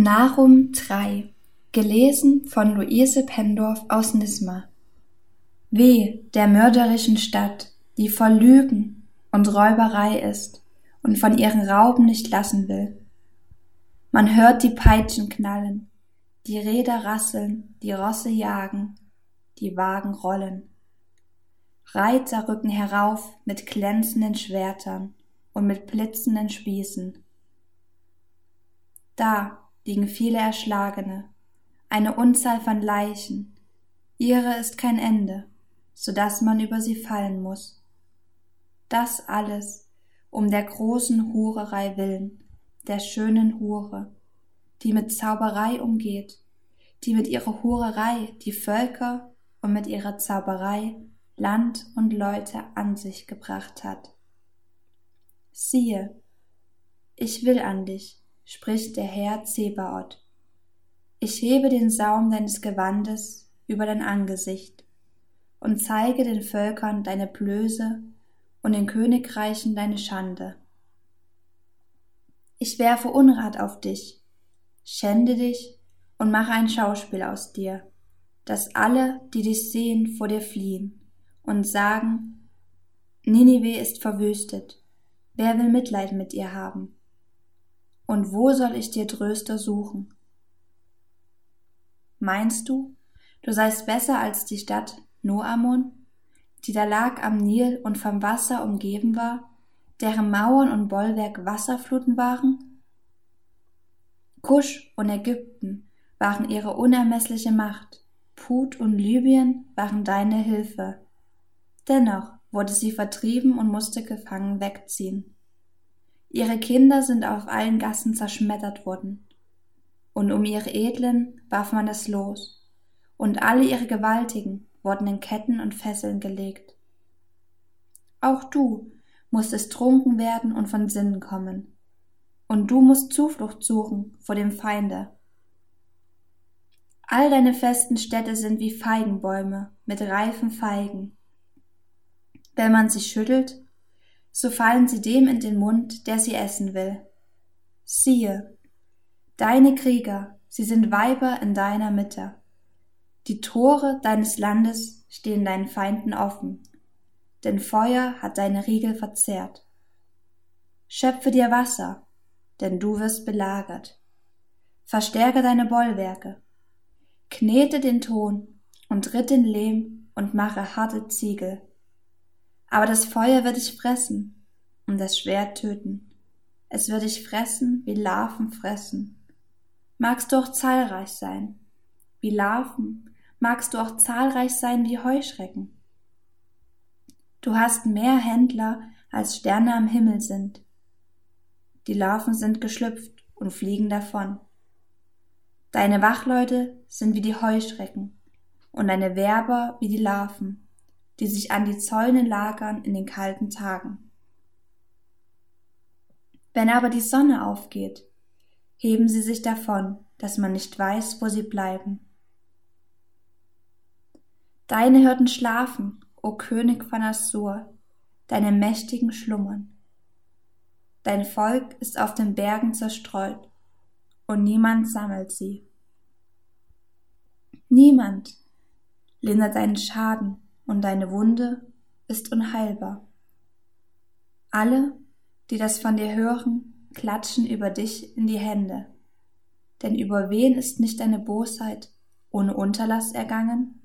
Narum 3 Gelesen von Luise Pendorf aus Nisma Weh der mörderischen Stadt, die voll Lügen und Räuberei ist und von ihren Rauben nicht lassen will. Man hört die Peitschen knallen, die Räder rasseln, die Rosse jagen, die Wagen rollen. Reiter rücken herauf mit glänzenden Schwertern und mit blitzenden Spießen. Da liegen viele Erschlagene, eine Unzahl von Leichen, ihre ist kein Ende, so dass man über sie fallen muss. Das alles um der großen Hurerei willen, der schönen Hure, die mit Zauberei umgeht, die mit ihrer Hurerei die Völker und mit ihrer Zauberei Land und Leute an sich gebracht hat. Siehe, ich will an dich, spricht der Herr Zebaoth. Ich hebe den Saum deines Gewandes über dein Angesicht und zeige den Völkern deine Blöße und den Königreichen deine Schande. Ich werfe Unrat auf dich, schände dich und mache ein Schauspiel aus dir, dass alle, die dich sehen, vor dir fliehen und sagen, Ninive ist verwüstet, wer will Mitleid mit ihr haben? Und wo soll ich dir Tröster suchen? Meinst du, du seist besser als die Stadt Noamon, die da lag am Nil und vom Wasser umgeben war, deren Mauern und Bollwerk Wasserfluten waren? Kusch und Ägypten waren ihre unermessliche Macht, Put und Libyen waren deine Hilfe. Dennoch wurde sie vertrieben und musste gefangen wegziehen. Ihre Kinder sind auf allen Gassen zerschmettert worden. Und um ihre Edlen warf man es los, und alle ihre Gewaltigen wurden in Ketten und Fesseln gelegt. Auch du musstest trunken werden und von Sinnen kommen, und du musst Zuflucht suchen vor dem Feinde. All deine festen Städte sind wie Feigenbäume mit reifen Feigen. Wenn man sie schüttelt, so fallen sie dem in den Mund, der sie essen will. Siehe, deine Krieger, sie sind Weiber in deiner Mitte. Die Tore deines Landes stehen deinen Feinden offen, denn Feuer hat deine Riegel verzehrt. Schöpfe dir Wasser, denn du wirst belagert. Verstärke deine Bollwerke. Knete den Ton und ritt den Lehm und mache harte Ziegel. Aber das Feuer wird dich fressen und das Schwert töten. Es wird dich fressen, wie Larven fressen. Magst du auch zahlreich sein, wie Larven, magst du auch zahlreich sein wie Heuschrecken. Du hast mehr Händler, als Sterne am Himmel sind. Die Larven sind geschlüpft und fliegen davon. Deine Wachleute sind wie die Heuschrecken und deine Werber wie die Larven die sich an die Zäune lagern in den kalten Tagen. Wenn aber die Sonne aufgeht, heben sie sich davon, dass man nicht weiß, wo sie bleiben. Deine Hirten schlafen, o König von Assur, deine Mächtigen schlummern. Dein Volk ist auf den Bergen zerstreut, und niemand sammelt sie. Niemand lindert deinen Schaden, und deine Wunde ist unheilbar. Alle, die das von dir hören, klatschen über dich in die Hände. Denn über wen ist nicht deine Bosheit ohne Unterlass ergangen?